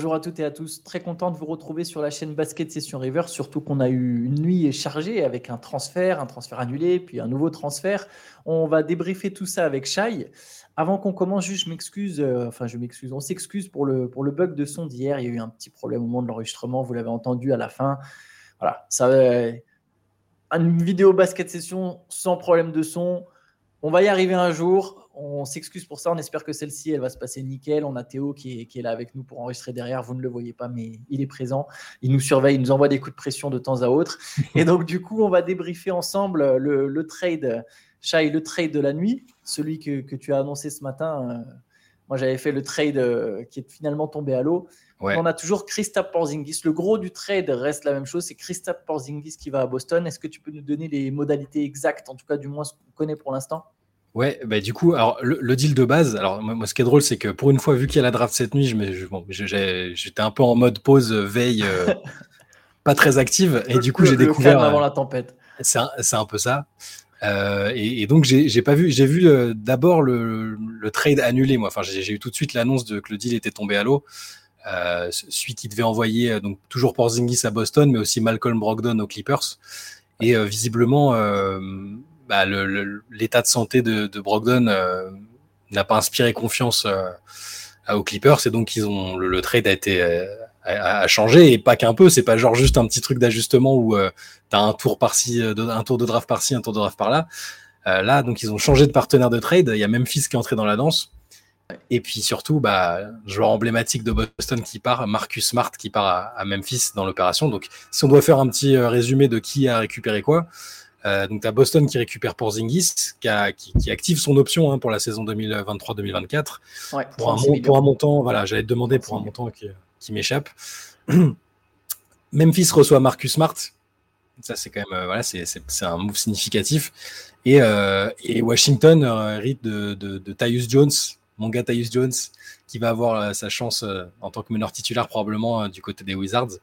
Bonjour à toutes et à tous. Très content de vous retrouver sur la chaîne Basket Session River, surtout qu'on a eu une nuit chargée avec un transfert, un transfert annulé, puis un nouveau transfert. On va débriefer tout ça avec Shai. Avant qu'on commence, juste, je m'excuse, euh, enfin, je m'excuse, on s'excuse pour le, pour le bug de son d'hier. Il y a eu un petit problème au moment de l'enregistrement, vous l'avez entendu à la fin. Voilà, ça, euh, une vidéo basket session sans problème de son. On va y arriver un jour. On s'excuse pour ça. On espère que celle-ci, elle va se passer nickel. On a Théo qui est, là avec nous pour enregistrer derrière. Vous ne le voyez pas, mais il est présent. Il nous surveille, il nous envoie des coups de pression de temps à autre. Et donc, du coup, on va débriefer ensemble le, trade, Shai, le trade de la nuit, celui que, tu as annoncé ce matin. Euh, moi, j'avais fait le trade euh, qui est finalement tombé à l'eau. On a toujours Christophe Porzingis. Le gros du trade reste la même chose, c'est Christophe Porzingis qui va à Boston. Est-ce que tu peux nous donner les modalités exactes, en tout cas du moins ce qu'on connaît pour l'instant? Ouais, bah du coup, alors le, deal de base, alors moi, ce qui est drôle, c'est que pour une fois, vu qu'il y a la draft cette nuit, j'étais un peu en mode pause, veille, euh, pas très active, et du coup, j'ai découvert. avant la tempête. C'est un, peu ça. Euh, et, donc j'ai pas vu, j'ai vu euh, d'abord le, trade annulé moi. Enfin j'ai eu tout de suite l'annonce de que le deal était tombé à l'eau. Euh, celui qui devait envoyer donc toujours Porzingis à Boston, mais aussi Malcolm Brogdon aux Clippers. Et visiblement, bah, l'état de santé de, de Brogdon n'a pas inspiré confiance aux Clippers, et donc ils ont le, trade a été a, changé et pas qu'un peu. C'est pas genre juste un petit truc d'ajustement où tu as un tour par-ci, euh, un tour de draft par-ci, un tour de draft par-là. Euh, là, donc ils ont changé de partenaire de trade. Il y a Memphis qui est entré dans la danse. Et puis surtout, bah, joueur emblématique de Boston qui part, Marcus Smart qui part à, Memphis dans l'opération. Donc, si on doit faire un petit euh, résumé de qui a récupéré quoi, donc tu as Boston qui récupère Porzingis, qui, qui, active son option hein, pour la saison 2023-2024 pour, un, pour un montant. Voilà, j'allais te demander pour un montant qui, qui m'échappe. Memphis reçoit Marcus Smart, ça, c'est quand même euh, voilà, c'est, un move significatif. Et, euh, et Washington euh, hérite de, de, de Tyus Jones, mon gars Tyus Jones, qui va avoir sa chance en tant que meneur titulaire probablement du côté des Wizards.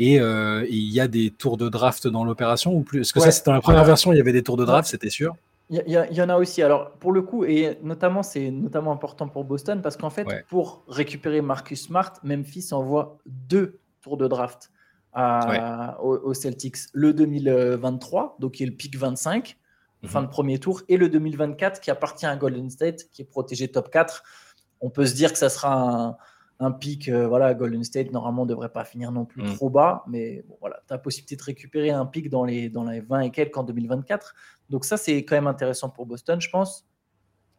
Et il y a des tours de draft dans l'opération ou plus? Est-ce que ça, c'était dans la première version, il y avait des tours de draft, c'était sûr. Il y, en a aussi. Alors, pour le coup, et notamment, c'est notamment important pour Boston parce qu'en fait, pour récupérer Marcus Smart, Memphis envoie deux tours de draft aux, Celtics. Le 2023, donc qui est le pick 25, fin mhm. de premier tour, et le 2024 qui appartient à Golden State, qui est protégé top 4. On peut se dire que ça sera un, pic, euh, voilà, Golden State normalement ne devrait pas finir non plus mhm. trop bas, mais bon, voilà, tu as la possibilité de récupérer un pic dans les, dans les 20 et quelques en 2024. Donc ça, c'est quand même intéressant pour Boston, je pense.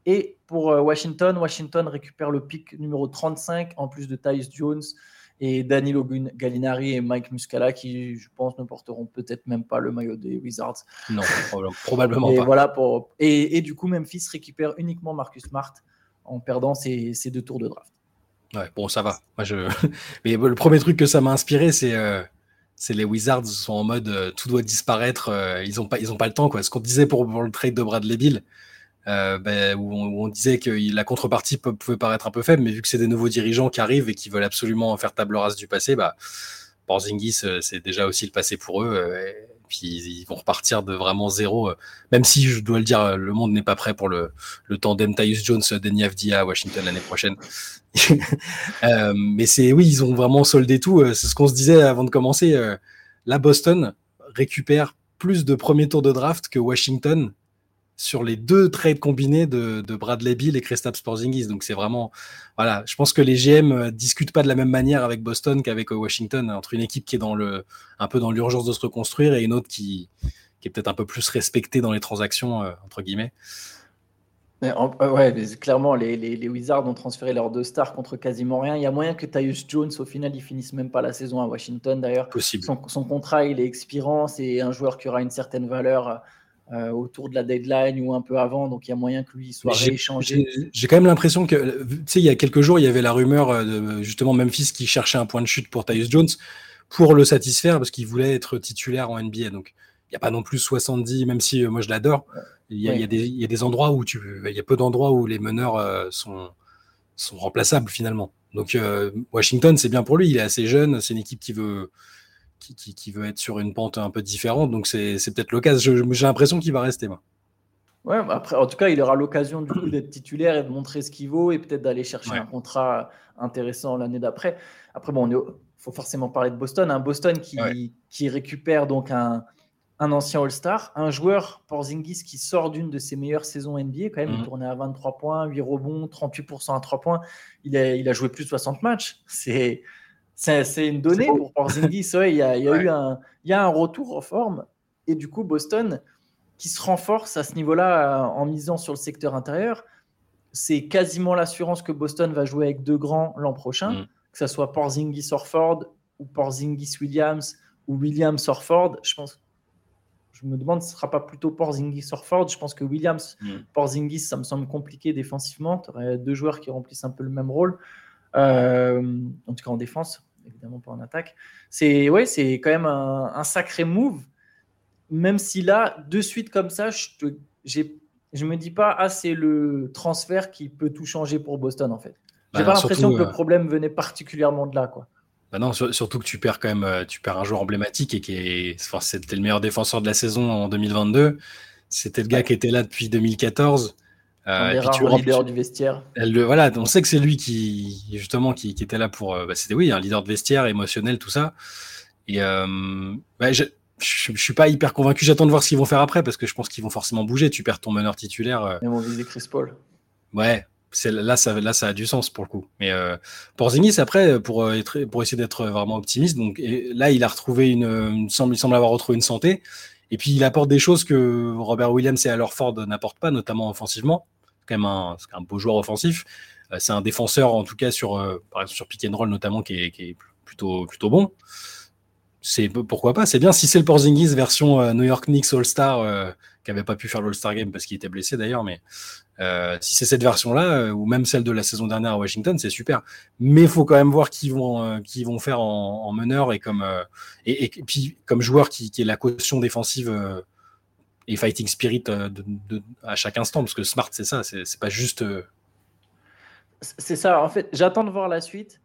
Et pour euh, Washington, Washington récupère le pic numéro 35 en plus de Tyus Jones et Danilo Gallinari et Mike Muscala qui, je pense, ne porteront peut-être même pas le maillot des Wizards. Non, probablement et pas. Voilà pour... et, du coup, Memphis récupère uniquement Marcus Smart en perdant ses, deux tours de draft. Ouais, bon, ça va. Moi, je... Mais le premier truc que ça m'a inspiré, c'est euh, les Wizards sont en mode euh, tout doit disparaître, euh, ils n'ont pas, ils ont pas le temps. Quoi. Ce qu'on disait pour, pour, le trade de Bradley Bill, ben, où, on, disait que la contrepartie pouvait paraître un peu faible, mais vu que c'est des nouveaux dirigeants qui arrivent et qui veulent absolument faire table rase du passé, bah, Porzingis, c'est déjà aussi le passé pour eux. Euh, et puis ils vont repartir de vraiment zéro, même si je dois le dire, le monde n'est pas prêt pour le, le tandem Jones, Denny Avdia à Washington l'année prochaine. mais c'est oui, ils ont vraiment soldé tout. C'est ce qu'on se disait avant de commencer. la Boston récupère plus de premiers tours de draft que Washington sur les deux trades combinés de, Bradley Bill et Kristaps Porzingis. Donc c'est vraiment, voilà, je pense que les GM euh, discutent pas de la même manière avec Boston qu'avec euh, Washington, entre une équipe qui est dans le, un peu dans l'urgence de se reconstruire et une autre qui, qui est peut-être un peu plus respectée dans les transactions euh, entre guillemets. ouais, clairement, les, Wizards ont transféré leurs deux stars contre quasiment rien. Il y a moyen que Tyus Jones, au final, il finisse même pas la saison à Washington. D'ailleurs, son, son, contrat, il est expirant. C'est un joueur qui aura une certaine valeur euh, autour de la deadline ou un peu avant, donc il y a moyen que lui soit rééchangé. J'ai quand même l'impression que, tu sais, il y a quelques jours, il y avait la rumeur euh, de justement Memphis qui cherchait un point de chute pour Tyus Jones pour le satisfaire parce qu'il voulait être titulaire en NBA. Donc il n'y a pas non plus 70, même si euh, moi je l'adore. Il y, a, des endroits où tu, il y a peu d'endroits où les meneurs sont, sont remplaçables finalement. Donc Washington, c'est bien pour lui. Il est assez jeune. C'est une équipe qui veut qui, veut être sur une pente un peu différente. Donc c'est peut-être l'occasion. J'ai l'impression qu'il va rester. Moi. Ouais, bah après, en tout cas, il aura l'occasion du coup d'être titulaire et de montrer ce qu'il vaut et peut-être d'aller chercher un contrat intéressant l'année d'après. Après, bon, il faut forcément parler de Boston. Un Boston qui, qui récupère donc un, un ancien All-Star, un joueur Porzingis qui sort d'une de ses meilleures saisons NBA quand même, il mhm. tournait à 23 points, 8 rebonds, 38% à 3 points. Il a, il a joué plus de 60 matchs. C'est c'est une donnée pour Porzingis. il, y a, il y a eu un, il y a un retour en forme et du coup Boston qui se renforce à ce niveau-là en misant sur le secteur intérieur. C'est quasiment l'assurance que Boston va jouer avec deux grands l'an prochain, mhm. que ce soit Porzingis Orford ou Porzingis Williams ou Williams Orford. Je pense je me demande ce ne sera pas plutôt Porzingis Orford. Je pense que Williams, mm. Porzingis, ça me semble compliqué défensivement. Tu aurais deux joueurs qui remplissent un peu le même rôle, euh, en tout cas en défense, évidemment pas en attaque. C'est ouais, c'est quand même un, sacré move, même si là, de suite comme ça, je ne je me dis pas, ah, c'est le transfert qui peut tout changer pour Boston en fait. J'ai bah, pas l'impression que le euh, problème venait particulièrement de là. quoi. Bah non, surtout que tu perds quand même, euh, tu perds un joueur emblématique et qui est, enfin, c'était le meilleur défenseur de la saison en 2022. C'était le gars qui était là depuis 2014. Euh, et tu leader du vestiaire. Voilà, on sait que c'est lui qui, justement, qui, qui était là pour. Euh, bah, c'était oui, un leader de vestiaire, émotionnel, tout ça. Et euh, bah, je, je, suis pas hyper convaincu. J'attends de voir ce qu'ils vont faire après parce que je pense qu'ils vont forcément bouger. Tu perds ton meneur titulaire. Euh. Ils vont viser Chris Paul. Ouais, là ça là ça a du sens pour le coup mais euh, Porzingis après pour euh, être, pour essayer d'être vraiment optimiste donc là il a retrouvé une, semble il semble avoir retrouvé une santé et puis il apporte des choses que Robert Williams et Alor Ford n'apportent pas notamment offensivement. C'est quand même un, beau joueur offensif. Euh, c'est un défenseur en tout cas sur euh, sur pick and roll notamment qui est, plutôt bon c'est pourquoi pas c'est bien si c'est le Porzingis version New York Knicks All Star qui avait pas pu faire l'All-Star Game parce qu'il était blessé d'ailleurs, mais euh, si c'est cette version-là, euh, ou même celle de la saison dernière à Washington, c'est super. Mais il faut quand même voir qui vont, euh, qui vont faire en, meneur et comme et, puis comme joueur qui, est la caution défensive et fighting spirit à chaque instant, parce que Smart, c'est ça, c'est pas juste. C'est ça. En fait, j'attends de voir la suite.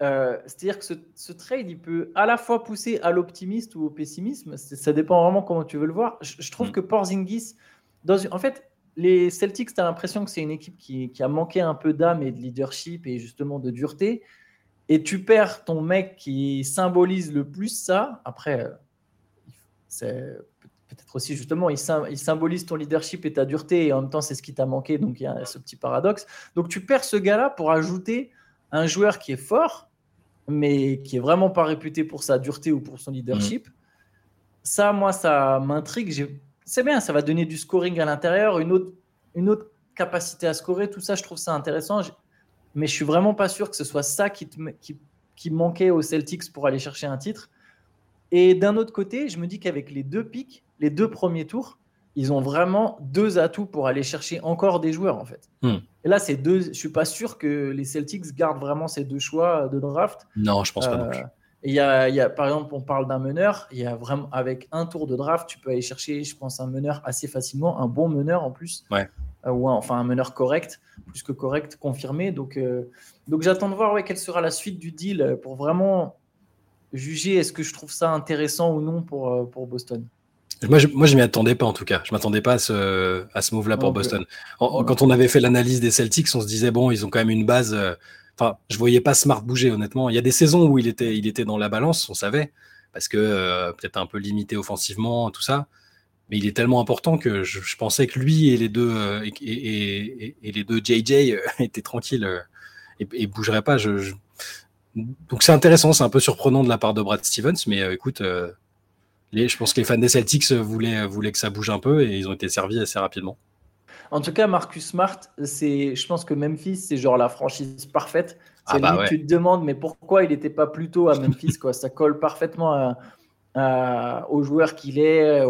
C'est-à-dire que ce, trade, il peut à la fois pousser à l'optimiste ou au pessimisme. Ça dépend vraiment comment tu veux le voir. Je, trouve mm. que Porzingis, dans en fait, les Celtics, tu as l'impression que c'est une équipe qui, a manqué un peu d'âme et de leadership et justement de dureté. Et tu perds ton mec qui symbolise le plus ça. Après, c'est peut-être aussi justement, il, symbolise ton leadership et ta dureté et en même temps, c'est ce qui t'a manqué. Donc, il y a ce petit paradoxe. Donc, tu perds ce gars-là pour ajouter un joueur qui est fort, mais qui est vraiment pas réputé pour sa dureté ou pour son leadership. Mmh. Ça, moi, ça m'intrigue c'est bien, ça va donner du scoring à l'intérieur, une autre, une autre capacité à scorer, tout ça, je trouve ça intéressant. Mais je suis vraiment pas sûr que ce soit ça qui, qui, qui manquait aux Celtics pour aller chercher un titre. Et d'un autre côté, je me dis qu'avec les deux pics, les deux premiers tours, ils ont vraiment deux atouts pour aller chercher encore des joueurs en fait. Hmm. Et là, c'est deux. Je suis pas sûr que les Celtics gardent vraiment ces deux choix de draft. Non, je pense pas non plus. Euh, il y, a, il y a, par exemple, on parle d'un meneur. Il y a vraiment, avec un tour de draft, tu peux aller chercher, je pense, un meneur assez facilement, un bon meneur en plus. Ouais. Euh, ou enfin un meneur correct, plus que correct, confirmé. Donc, euh, donc j'attends de voir ouais, quelle sera la suite du deal pour vraiment juger est-ce que je trouve ça intéressant ou non pour, pour Boston. Moi, je, moi, je m'y attendais pas en tout cas. Je m'attendais pas à ce, à ce move-là pour Boston. quand on avait fait l'analyse des Celtics, on se disait bon, ils ont quand même une base Enfin, je voyais pas Smart bouger, honnêtement. Il y a des saisons où il était, il était dans la balance, on savait, parce que euh, peut-être un peu limité offensivement, tout ça. Mais il est tellement important que je, pensais que lui et les deux euh, et, les deux JJ euh, étaient tranquilles et, et bougeraient pas. Je, Donc c'est intéressant, c'est un peu surprenant de la part de Brad Stevens, mais écoute, les, je pense que les fans des Celtics voulaient, voulaient que ça bouge un peu et ils ont été servis assez rapidement. En tout cas, Marcus Smart, c'est, je pense que Memphis, c'est genre la franchise parfaite. Ah c'est bah Tu te demandes, mais pourquoi il n'était pas plutôt à Memphis quoi? Ça colle parfaitement au joueur qu'il est,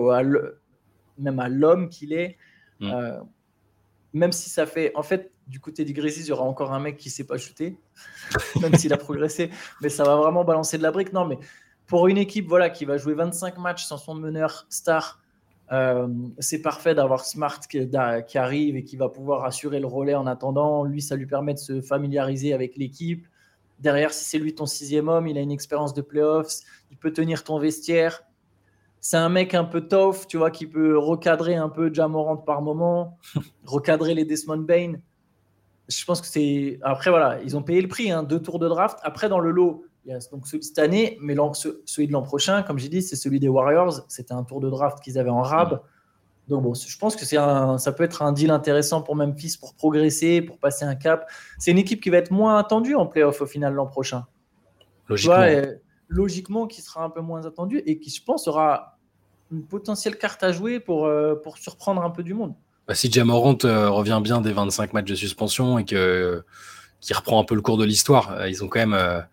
même à l'homme qu'il est. Mm. Euh, même si ça fait. En fait, du côté du Grizzlies, il y aura encore un mec qui ne sait pas shooter, même s'il a progressé. Mais ça va vraiment balancer de la brique. Non, mais pour une équipe voilà, qui va jouer 25 matchs sans son meneur star, euh, c'est parfait d'avoir Smart qui, arrive et qui va pouvoir assurer le relais en attendant. Lui, ça lui permet de se familiariser avec l'équipe. Derrière, si c'est lui ton sixième homme, il a une expérience de playoffs, il peut tenir ton vestiaire. c'est un mec un peu tough, tu vois, qui peut recadrer un peu Jamorant par moment, recadrer les Desmond Bain. Je pense que c'est. Après, voilà, ils ont payé le prix, hein, deux tours de draft. Après, dans le lot, il y a donc celui de cette année, mais celui de l'an prochain, comme j'ai dit, c'est celui des Warriors. C'était un tour de draft qu'ils avaient en rab. Donc bon, je pense que c'est ça peut être un deal intéressant pour Memphis pour progresser, pour passer un cap. C'est une équipe qui va être moins attendue en playoff au final l'an prochain. Logiquement. logiquement, qui sera un peu moins attendue et qui, je pense, aura une potentielle carte à jouer pour, euh, pour surprendre un peu du monde. Bah, si Jamorant euh, revient bien des 25 matchs de suspension et que qui reprend un peu le cours de l'histoire, euh, ils ont quand même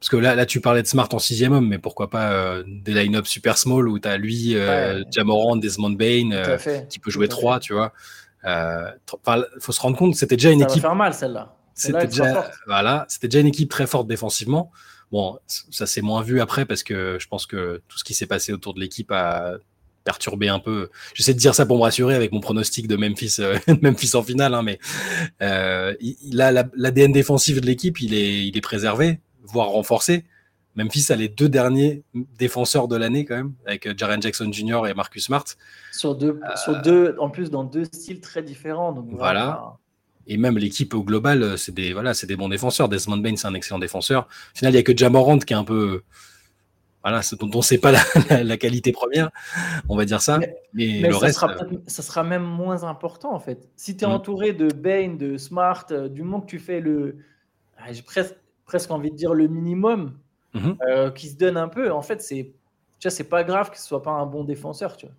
parce que là, là, tu parlais de Smart en sixième homme, mais pourquoi pas euh, des line-up super small où tu as lui, euh, Jamorand, Desmond Bain, euh, qui peut jouer trois, tu vois. Il faut se rendre compte, c'était déjà une ça équipe. Va faire mal celle-là. C'était déjà, voilà, c'était déjà une équipe très forte défensivement. Bon, ça s'est moins vu après parce que je pense que tout ce qui s'est passé autour de l'équipe a perturbé un peu. J'essaie de dire ça pour me rassurer avec mon pronostic de Memphis, Memphis en finale, hein, mais l'ADN défensif de l'équipe, il est, il est préservé voire renforcé. Memphis a les deux derniers défenseurs de l'année quand même, avec euh, Jaren Jackson Jr. et Marcus Smart. Sur deux, euh, sur deux, en plus dans deux styles très différents. Donc voilà. Et même l'équipe au global, euh, c'est des, voilà, c'est des bons défenseurs. Desmond Bain, c'est un excellent défenseur. Au final, il n'y a que Jamorant qui est un peu. Voilà, dont on ne sait pas la, qualité première, on va dire ça. Mais, le ça, reste, sera ça sera même moins important en fait. Si tu es mm. entouré de Bain, de Smart, du moment que tu fais le. Ah, j'ai presque presque envie de dire le minimum mhm. euh, qui se donne un peu. En fait, c'est c'est pas grave ce soit pas un bon défenseur. Tu vois.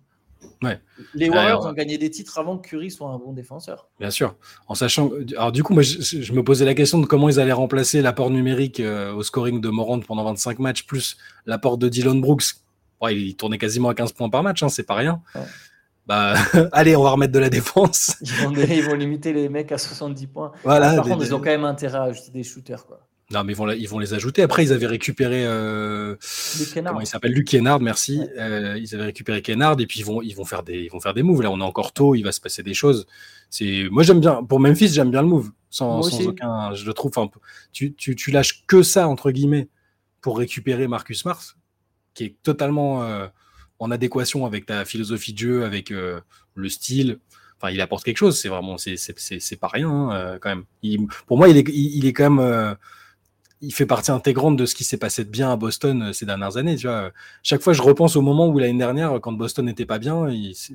Ouais. Les Warriors ont gagné des titres avant que Curry soit un bon défenseur. Bien sûr. En sachant. Alors, du coup, moi, je, me posais la question de comment ils allaient remplacer l'apport numérique euh, au scoring de Morant pendant 25 matchs, plus l'apport de Dylan Brooks. il tournait quasiment à 15 points par match, hein, c'est pas rien. Bah, allez, on va remettre de la défense. Ils vont, ils vont, limiter les mecs à 70 points. Voilà, par contre, ils ont quand même intérêt à ajouter des shooters. Quoi. Non, mais ils vont, ils vont les ajouter. Après, ils avaient récupéré. Euh, comment il s'appelle? Luc Kennard, merci. Euh, ils avaient récupéré Kennard et puis ils vont, ils vont faire des, ils vont faire des moves. Là, on est encore tôt. Il va se passer des choses. C'est, moi, j'aime bien. Pour Memphis, j'aime bien le move. Sans, sans aucun, je le trouve. Tu, tu, tu, lâches que ça entre guillemets pour récupérer Marcus Mars, qui est totalement euh, en adéquation avec ta philosophie de jeu, avec le style. Enfin, il apporte quelque chose. C'est vraiment, c'est, pas rien hein, quand même. Il, pour moi, il est, il, il est quand même il fait partie intégrante de ce qui s'est passé de bien à Boston euh, ces dernières années. Tu vois. Chaque fois, je repense au moment où l'année dernière, quand Boston n'était pas bien,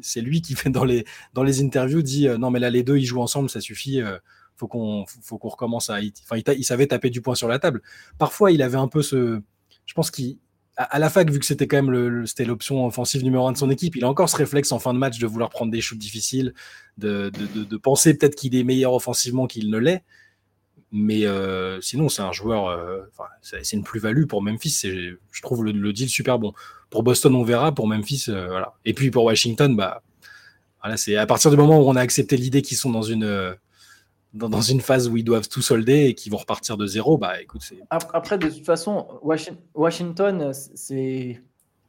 c'est lui qui fait dans les, dans les interviews dit euh, non mais là les deux ils jouent ensemble, ça suffit. Euh, faut qu'on faut qu'on recommence à. Enfin, il, savait taper du poing sur la table. Parfois, il avait un peu ce. Je pense qu'il à la fac, vu que c'était quand même le, c'était l'option offensive numéro un de son équipe, il a encore ce réflexe en fin de match de vouloir prendre des shoots difficiles, de, de, de penser peut-être qu'il est meilleur offensivement qu'il ne l'est. Mais euh, sinon, c'est un joueur, euh, c'est une plus-value pour Memphis. Je trouve le, deal super bon. Pour Boston, on verra. Pour Memphis, euh, voilà. Et puis pour Washington, bah, voilà, c'est à partir du moment où on a accepté l'idée qu'ils sont dans une, dans, une phase où ils doivent tout solder et qu'ils vont repartir de zéro, bah écoute, Après, de toute façon, Washington, c'est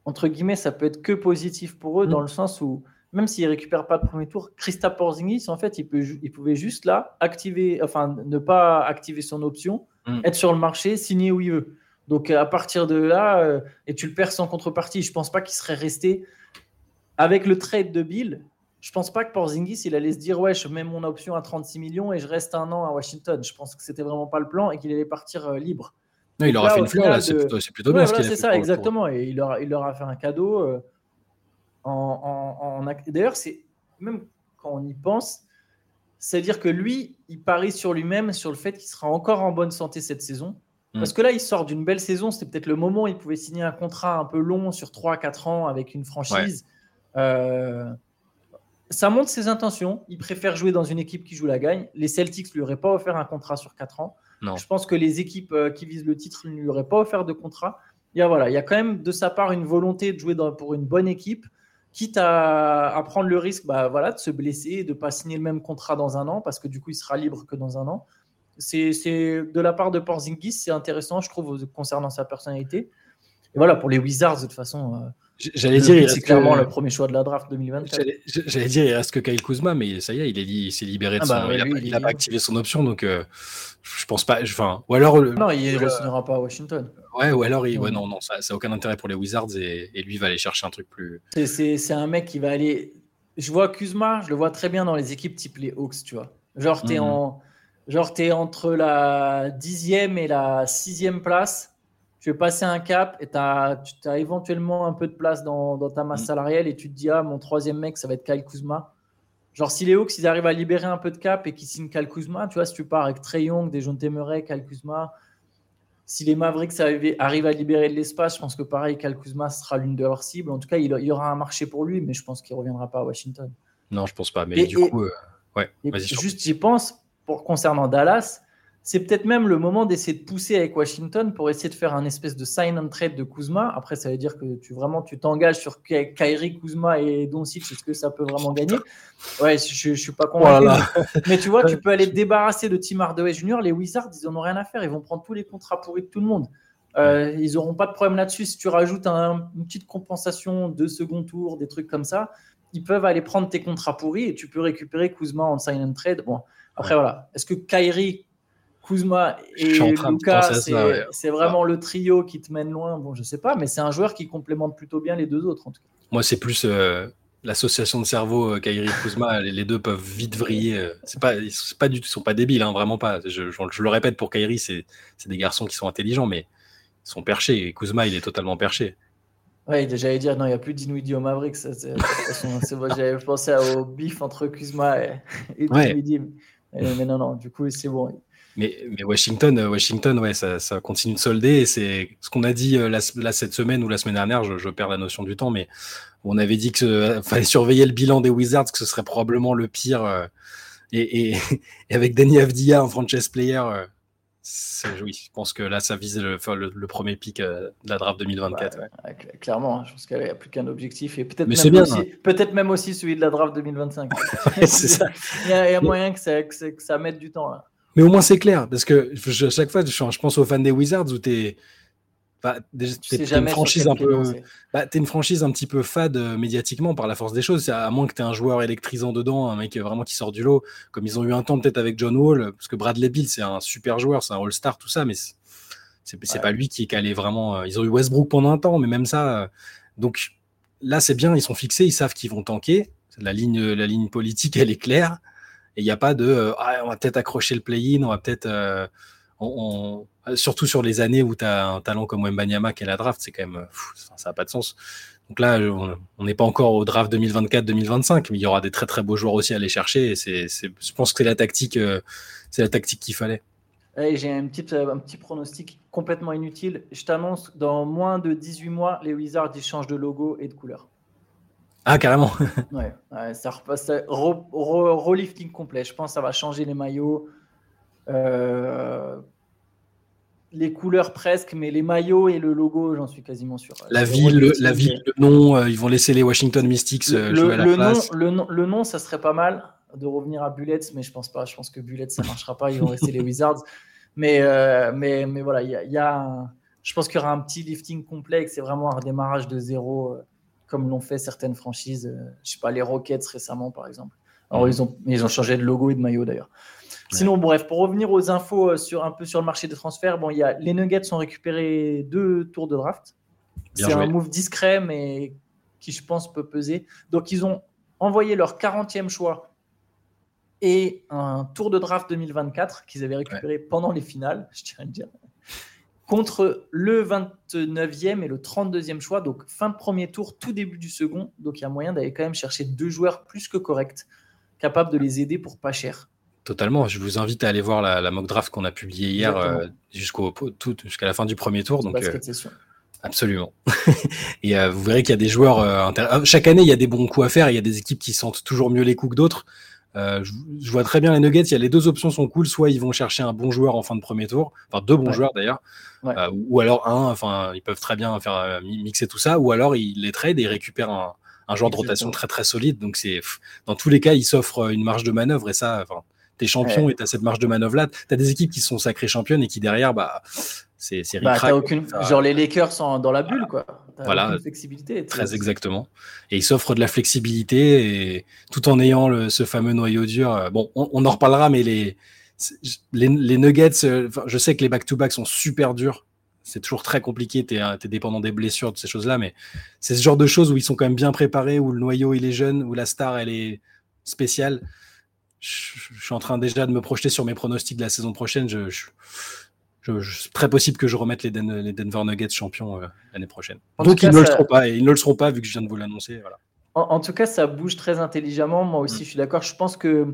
entre guillemets, ça peut être que positif pour eux mm. dans le sens où même s'il récupère pas de premier tour, Christa Porzingis, en fait, il, peut, il pouvait juste là activer, enfin, ne pas activer son option, mm. être sur le marché, signer où il veut. Donc, à partir de là, euh, et tu le perds sans contrepartie, je pense pas qu'il serait resté avec le trade de Bill. Je pense pas que Porzingis, il allait se dire, ouais, je mets mon option à 36 millions et je reste un an à Washington. Je pense que c'était vraiment pas le plan et qu'il allait partir euh, libre. Non, il aura fait une fleur, là, c'est plutôt, bien. c'est ça, exactement. Et il leur, il leur a fait un cadeau. Euh, en, D'ailleurs, c'est même quand on y pense, c'est-à-dire que lui, il parie sur lui-même, sur le fait qu'il sera encore en bonne santé cette saison. Mm. Parce que là, il sort d'une belle saison. C'était peut-être le moment où il pouvait signer un contrat un peu long sur 3-4 ans avec une franchise. Euh, ça montre ses intentions. Il préfère jouer dans une équipe qui joue la gagne. Les Celtics ne lui auraient pas offert un contrat sur 4 ans. Je pense que les équipes euh, qui visent le titre ne lui auraient pas offert de contrat. Il y a, voilà, il y a quand même de sa part une volonté de jouer pour une bonne équipe quitte à, prendre le risque bah, voilà, de se blesser, de ne pas signer le même contrat dans un an, parce que du coup, il sera libre que dans un an. C'est de la part de Porzingis, c'est intéressant, je trouve, concernant sa personnalité. Voilà, pour les Wizards, de toute façon. J'allais dire, c'est clairement le premier choix de la draft 2024. J'allais dire, il reste que Kyle Kuzma, mais ça y est, il s'est libéré de ah bah son. il n'a pas, activé son option, donc je pense pas. Enfin, ou alors. Non, il ne signera pas à Washington. Ouais, ou alors, il, ouais, non, non, ça n'a aucun intérêt pour les Wizards et, et, lui va aller chercher un truc plus. C'est un mec qui va aller. Je vois Kuzma, je le vois très bien dans les équipes type les Hawks, tu vois. Genre, tu es, mhm. en... Genre, es entre la dixième et la sixième place. Tu veux passer un cap et tu as, as, éventuellement un peu de place dans, dans ta masse mhm. salariale et tu te dis, ah, mon troisième mec, ça va être Kyle Kuzma. Genre, si les Hawks, ils arrivent à libérer un peu de cap et qu'ils signent Kyle Kuzma, tu vois, si tu pars avec Trey Young, des John Temeray, Kyle Kuzma, si les Mavericks arrivent à libérer de l'espace, je pense que pareil, Kyle Kuzma sera l'une de leurs cibles. En tout cas, il, y aura un marché pour lui, mais je pense qu'il ne reviendra pas à Washington. Non, je pense pas. Mais du coup, euh, ouais, Juste, j'y pense, pour, concernant Dallas, c'est peut-être même le moment d'essayer de pousser avec Washington pour essayer de faire un espèce de sign and trade de Kuzma. Après, ça veut dire que tu vraiment tu t'engages sur Kyrie, Kuzma et Doncic. Est-ce que ça peut vraiment gagner? Ouais, je, ne suis pas convaincu. mais, tu vois, tu peux aller te débarrasser de Tim Hardaway Jr. Les Wizards, ils n'en ont rien à faire. Ils vont prendre tous les contrats pourris de tout le monde. Euh, ils n'auront pas de problème là-dessus. Si tu rajoutes une petite compensation de second tour, des trucs comme ça, ils peuvent aller prendre tes contrats pourris et tu peux récupérer Kuzma en sign and trade. Bon, après voilà. Est-ce que Kyrie Kuzma et Lucas, c'est vraiment le trio qui te mène loin. Bon, je sais pas, mais c'est un joueur qui complémente plutôt bien les deux autres en tout cas. Moi, c'est plus euh, l'association de cerveau euh, Kyrie Kuzma. les, deux peuvent vite vriller. Euh, c'est pas, ils sont pas du sont pas débiles, hein, vraiment pas. Je, le répète pour Kyrie, c'est des garçons qui sont intelligents, mais ils sont perchés. Et Kuzma, il est totalement perché. Oui, j'allais dire, non, il n'y a plus d'Inouïdi au Mavericks. J'avais pensé au bif entre Kuzma et, et mais, non, non, du coup, c'est bon. Mais, mais, Washington, euh, Washington, ouais, ça, ça continue de solder. Et c'est ce qu'on a dit euh, là, cette semaine ou la semaine dernière. Je, je, perds la notion du temps, mais on avait dit qu'il euh, fallait surveiller le bilan des Wizards, que ce serait probablement le pire. et, et, et, avec Danny Avdia, un franchise player, oui, je pense que là, ça vise le, le, premier pic de la draft 2024. clairement, hein, je pense qu'il n'y a plus qu'un objectif et peut-être même, aussi, peut même aussi celui de la draft 2025. ça. Il, y a, il y a moyen que ça, que, que ça mette du temps là. Mais au moins, c'est clair, parce que à chaque fois, je, pense aux fans des Wizards où tu es. Bah, une franchise un peu, bah, es une franchise un petit peu fade euh, médiatiquement par la force des choses. À moins que tu aies un joueur électrisant dedans, un mec vraiment qui sort du lot, comme ils ont eu un temps peut-être avec John Wall, parce que Bradley Bill c'est un super joueur, c'est un All-Star, tout ça, mais c'est ouais. pas lui qui est calé vraiment. Euh, ils ont eu Westbrook pendant un temps, mais même ça. Euh, donc là, c'est bien, ils sont fixés, ils savent qu'ils vont tanker. La ligne, la ligne politique, elle est claire. Et il n'y a pas de euh, ah, on va peut-être accrocher le play-in, on va peut-être. Euh, surtout sur les années où tu as un talent comme Wembanyama qui est la draft, c'est quand même. ça n'a pas de sens. Donc là, on n'est pas encore au draft 2024-2025, mais il y aura des très très beaux joueurs aussi à aller chercher. Et je pense que c'est la tactique, euh, c'est la tactique qu'il fallait. j'ai un petit, un petit pronostic complètement inutile. Je t'annonce, dans moins de 18 mois, les Wizards ils changent de logo et de couleur. Ah, carrément. ouais, ça repasse. Rolifting complet. Je pense que ça va changer les maillots. Euh, les couleurs presque, mais les maillots et le logo, j'en suis quasiment sûr. La ville, le, la ville, le nom, euh, ils vont laisser les Washington Mystics euh, jouer à la place. Nom, le, nom, le nom, ça serait pas mal de revenir à Bullets, mais je pense pas. Je pense que Bullets, ça marchera pas. Ils vont rester les Wizards. Mais, mais, mais voilà, il y a, je pense qu'il y aura un petit lifting complet c'est vraiment un redémarrage de zéro comme l'ont fait certaines franchises, je euh, je sais pas, les Rockets récemment par exemple. Alors mhm. ils, ont, ils ont changé de logo et de maillot d'ailleurs. Sinon, bref, pour revenir aux infos euh, sur un peu sur le marché des transferts, bon, y a, les Nuggets ont récupéré deux tours de draft. C'est un move discret, mais qui, je pense, peut peser. Donc, ils ont envoyé leur 40e choix et un tour de draft 2024 qu'ils avaient récupéré pendant les finales, je tiens à le dire contre le 29e et le 32e choix. Donc fin de premier tour, tout début du second. Donc il y a moyen d'aller quand même chercher deux joueurs plus que corrects, capables de les aider pour pas cher. Totalement. Je vous invite à aller voir la, mock draft qu'on a publiée hier euh, jusqu'au jusqu'à la fin du premier tour. Donc, euh, absolument. et euh, vous verrez qu'il y a des joueurs. Chaque année, il y a des bons coups à faire. Il y a des équipes qui sentent toujours mieux les coups que d'autres. Euh, je, vois très bien les Nuggets. Il y a les deux options sont cool. Soit ils vont chercher un bon joueur en fin de premier tour, enfin deux bons joueurs d'ailleurs, euh, ou alors un. Enfin, ils peuvent très bien faire euh, mixer tout ça, ou alors ils les trade et ils récupèrent un, un joueur de rotation très très solide. Donc c'est dans tous les cas, ils s'offrent une marge de manœuvre et ça, enfin, T'es champion et t'as cette marge de manœuvre là. T'as des équipes qui sont sacrées championnes et qui derrière, bah, c'est bah, aucune... Genre les Lakers sont dans la bulle, quoi. voilà. flexibilité. Très exactement. Et ils s'offrent de la flexibilité et tout en ayant le, ce fameux noyau dur. Euh, bon, on, en reparlera, mais les, les, les Nuggets, euh, je sais que les back-to-back sont super durs. C'est toujours très compliqué. Tu es, es, dépendant des blessures, de ces choses-là, mais c'est ce genre de choses où ils sont quand même bien préparés, où le noyau il est jeune, où la star elle est spéciale. Je, suis en train déjà de me projeter sur mes pronostics de la saison prochaine. Je, c'est très possible que je remette les, les Denver Nuggets champions euh, l'année prochaine. Donc ils ne le seront pas, et ils ne le seront pas vu que je viens de vous l'annoncer. Voilà. En, tout cas, ça bouge très intelligemment. Moi aussi, mm. je suis d'accord. Je pense que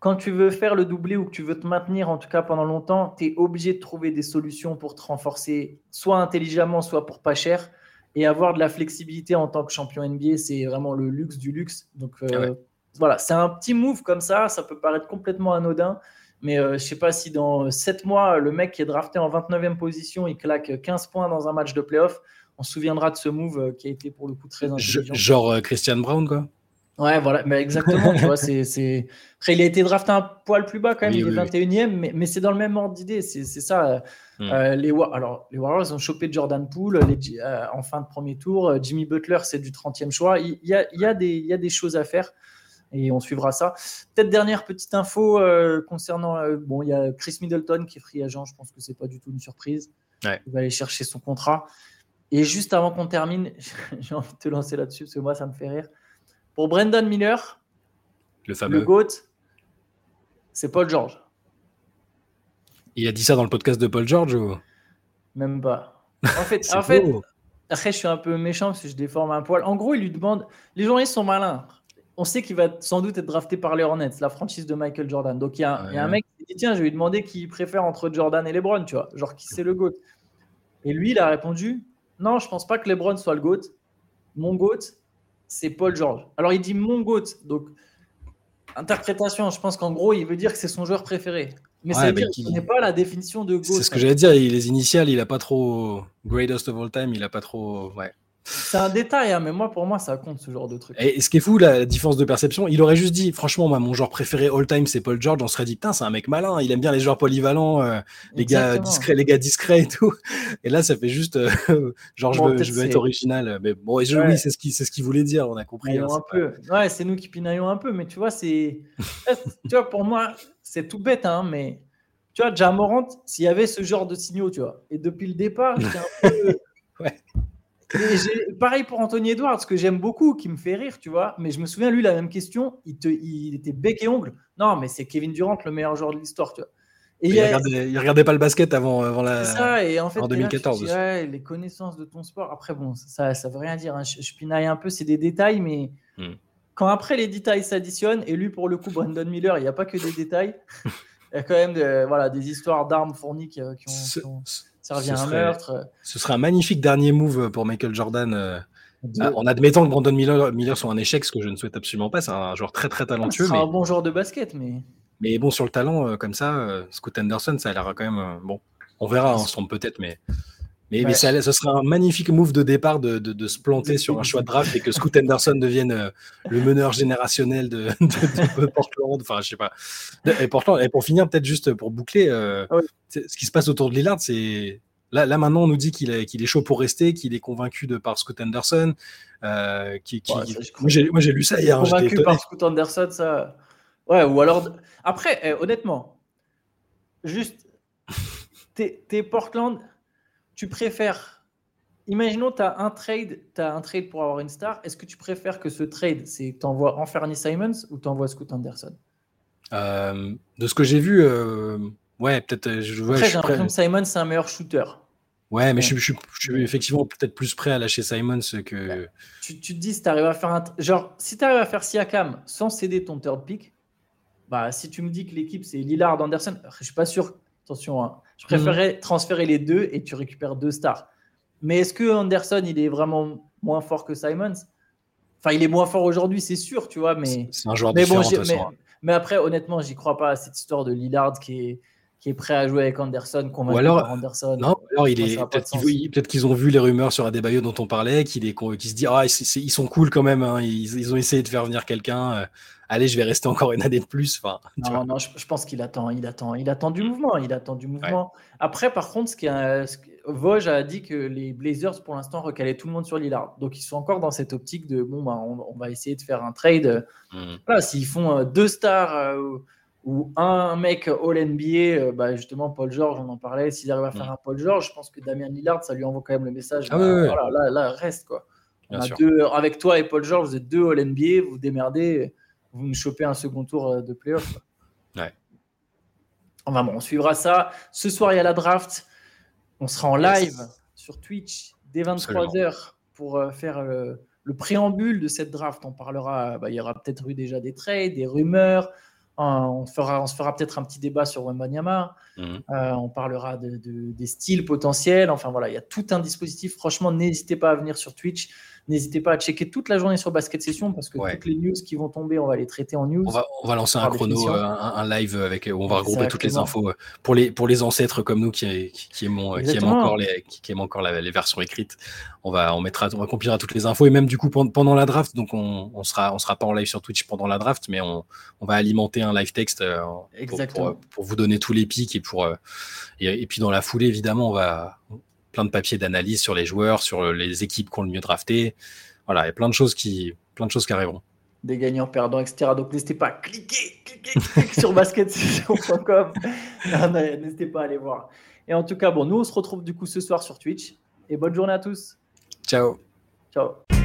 quand tu veux faire le doublé ou que tu veux te maintenir, en tout cas pendant longtemps, tu es obligé de trouver des solutions pour te renforcer, soit intelligemment, soit pour pas cher. Et avoir de la flexibilité en tant que champion NBA, c'est vraiment le luxe du luxe. Donc euh, ah voilà, c'est un petit move comme ça. Ça peut paraître complètement anodin. Mais euh, je ne sais pas si dans 7 mois, le mec qui est drafté en 29e position, il claque 15 points dans un match de playoff. On se souviendra de ce move euh, qui a été pour le coup très intelligent. genre euh, Christian Brown, quoi Ouais, voilà, mais exactement. tu vois, c'est, Après, il a été drafté un poil plus bas quand même, il est 21e, mais, mais c'est dans le même ordre d'idée. C'est, ça. Hmm. les, Alors, les Warriors ont chopé Jordan Poole les, en fin de premier tour. Jimmy Butler, c'est du 30e choix. Il y a, il y a, des, il y a des choses à faire et on suivra ça. Peut-être dernière petite info euh, concernant. Euh, bon, il y a Chris Middleton qui est free agent. Je pense que c'est pas du tout une surprise. Il va aller chercher son contrat. Et juste avant qu'on termine, j'ai envie de te lancer là-dessus parce que moi, ça me fait rire. Pour Brendan Miller, le fameux le GOAT, c'est Paul George. Il a dit ça dans le podcast de Paul George ou? Même pas. En fait, en fait après, je suis un peu méchant parce que je déforme un poil. En gros, il lui demande. Les journalistes sont malins on sait qu'il va sans doute être drafté par les Hornets, la franchise de Michael Jordan. Donc il y, a, un mec qui dit tiens, je vais lui demander qui préfère entre Jordan et LeBron, tu vois, genre qui c'est le GOAT? Et lui, il a répondu non, je pense pas que LeBron soit le GOAT. Mon GOAT, c'est Paul George. Alors il dit mon GOAT, donc interprétation, je pense qu'en gros, il veut dire que c'est son joueur préféré. Mais ça veut dire qu'il n'est pas la définition de GOAT. C'est ce que j'allais dire, les initiales, il a pas trop greatest of all time, il a pas trop ouais. C'est un détail, hein, mais moi, pour moi, ça compte ce genre de truc. Et ce qui est fou, la différence de perception, il aurait juste dit, franchement, moi, mon joueur préféré all-time, c'est Paul George. On serait dit, putain, c'est un mec malin, il aime bien les joueurs polyvalents, euh, les gars discrets, les gars discrets et tout. Et là, ça fait juste, euh, genre, je veux, être original. Mais bon, oui, c'est ce qu'il ce voulait dire, on a compris. Hein, un peu. Ouais, c'est nous qui pinaillons un peu, mais tu vois, c'est. tu vois, pour moi, c'est tout bête, hein, mais tu vois, Jamorant, s'il y avait ce genre de signaux, tu vois, et depuis le départ, j'étais un peu. ouais pareil pour Anthony Edwards, que j'aime beaucoup, qui me fait rire, tu vois. Mais je me souviens, lui, la même question, il, te, il était bec et ongle. Non, mais c'est Kevin Durant, le meilleur joueur de l'histoire, tu vois. Et il, regardait, regardait, pas le basket avant, avant la. Ça, et en, fait, 2014. les connaissances de ton sport. Après, bon, ça, ça veut rien dire. Hein. Je, pinaille un peu, c'est des détails, mais hmm. quand après les détails s'additionnent, et lui, pour le coup, Brandon Miller, il n'y a pas que des détails. il y a quand même voilà, des histoires d'armes fournies qui, ont, qui ont ça revient à un meurtre. Ce serait un magnifique dernier move pour Michael Jordan. Euh, en admettant que Brandon Miller, Miller soit un échec, ce que je ne souhaite absolument pas. C'est un joueur très très talentueux. C'est un bon joueur de basket, mais. Mais bon, sur le talent, euh, comme ça, euh, Scoot Anderson, ça a l'air quand même. bon, on verra, on se trompe peut-être, mais mais, ça, ce serait un magnifique move de départ de, de, se planter sur un choix de draft et que Scoot Henderson devienne euh, le meneur générationnel de, Portland. Enfin, je sais pas. Et, Portland, et pour finir, peut-être juste pour boucler, euh, ah ce qui se passe autour de Lillard, c'est. Là, là, maintenant, on nous dit qu'il est, chaud pour rester, qu'il est convaincu de par Scoot Henderson. Euh, qui, qui... moi, j'ai lu ça hier. Hein, convaincu par Scoot Anderson, ça. Ouais, ou alors. Après, eh, honnêtement, juste. T'es Portland tu préfères, imaginons, tu as un trade, tu as un trade pour avoir une star. Est-ce que tu préfères que ce trade, c'est t'envoies Anferny Simons ou t'envoies Scoot Anderson? Euh, De ce que j'ai vu, euh, ouais, peut-être. Euh, je, Après, j'ai l'impression que Simons, c'est un meilleur shooter. Ouais, mais Je, suis effectivement peut-être plus prêt à lâcher Simons que. Tu, tu, te dis, si tu arrives à faire un. Genre, si tu arrives à faire Siakam sans céder ton third pick, bah, si tu me dis que l'équipe, c'est Lillard, Anderson, je suis pas sûr Attention, hein. Je préférerais transférer les deux et tu récupères deux stars. Mais est-ce que Anderson, il est vraiment moins fort que Simons? Enfin, il est moins fort aujourd'hui, c'est sûr, tu vois. Mais c'est un joueur mais différent. mais, mais, après, honnêtement, j'y crois pas à cette histoire de Lillard qui est, qui est prêt à jouer avec Anderson, convaincu alors, Anderson. Non, alors il est peut-être qu'ils ont vu les rumeurs sur Adebayo dont on parlait, qu'il est se dit ah ils sont cool quand même, hein. ils, ont essayé de faire venir quelqu'un. Euh, allez, je vais rester encore une année de plus. Enfin, non, non, je, pense qu'il attend, il attend, il attend du mouvement, il attend du mouvement. Après, par contre, ce qui est, Vosges a dit que les Blazers, pour l'instant, recalaient tout le monde sur Lillard. Donc, ils sont encore dans cette optique de bon, bah, on, va essayer de faire un trade. Mmh. s'ils font euh, deux stars. Euh, ou un mec All-NBA, euh, bah justement, Paul George, on en parlait, s'il arrive à faire mm. un Paul George, je pense que Damien Lillard, ça lui envoie quand même le message. Ah, bah, voilà, là, là, reste quoi. deux, avec toi et Paul George, vous êtes deux All-NBA, vous vous démerdez, vous nous chopez un second tour euh, de playoff. Ouais. Enfin bon, on suivra ça. Ce soir, il y a la draft. On sera en live sur Twitch dès 23h pour euh, faire le préambule de cette draft. On parlera, bah, il y aura peut-être eu déjà des trades, des rumeurs. On, fera, on se fera peut-être un petit débat sur Wembanyama. Euh, on parlera de, des styles potentiels. Enfin voilà, il y a tout un dispositif. Franchement, n'hésitez pas à venir sur Twitch. N'hésitez pas à checker toute la journée sur Basket Session parce que toutes les news qui vont tomber, on va les traiter en news. On va, lancer un chrono, euh, un, live avec où on va regrouper toutes les infos euh, pour les, pour les ancêtres comme nous qui, qui, aiment, qui aiment encore, les, qui aiment encore les versions écrites. On va, on mettra, on va compilera toutes les infos et même du coup pendant la draft. Donc on, on sera, on sera pas en live sur Twitch pendant la draft, mais on, on va alimenter un live texte euh, pour, pour, vous donner tous les pics et pour et, et puis dans la foulée évidemment on va plein de papiers d'analyse sur les joueurs, sur les équipes qui ont le mieux drafté. Voilà, il y a plein de choses qui, plein de choses qui arriveront. Des gagnants, perdants, etc. Donc n'hésitez pas à cliquer, cliquer, cliquer sur basketsession.com. n'hésitez pas à aller voir. Et en tout cas, bon, nous on se retrouve du coup ce soir sur Twitch. Et bonne journée à tous. Ciao. Ciao.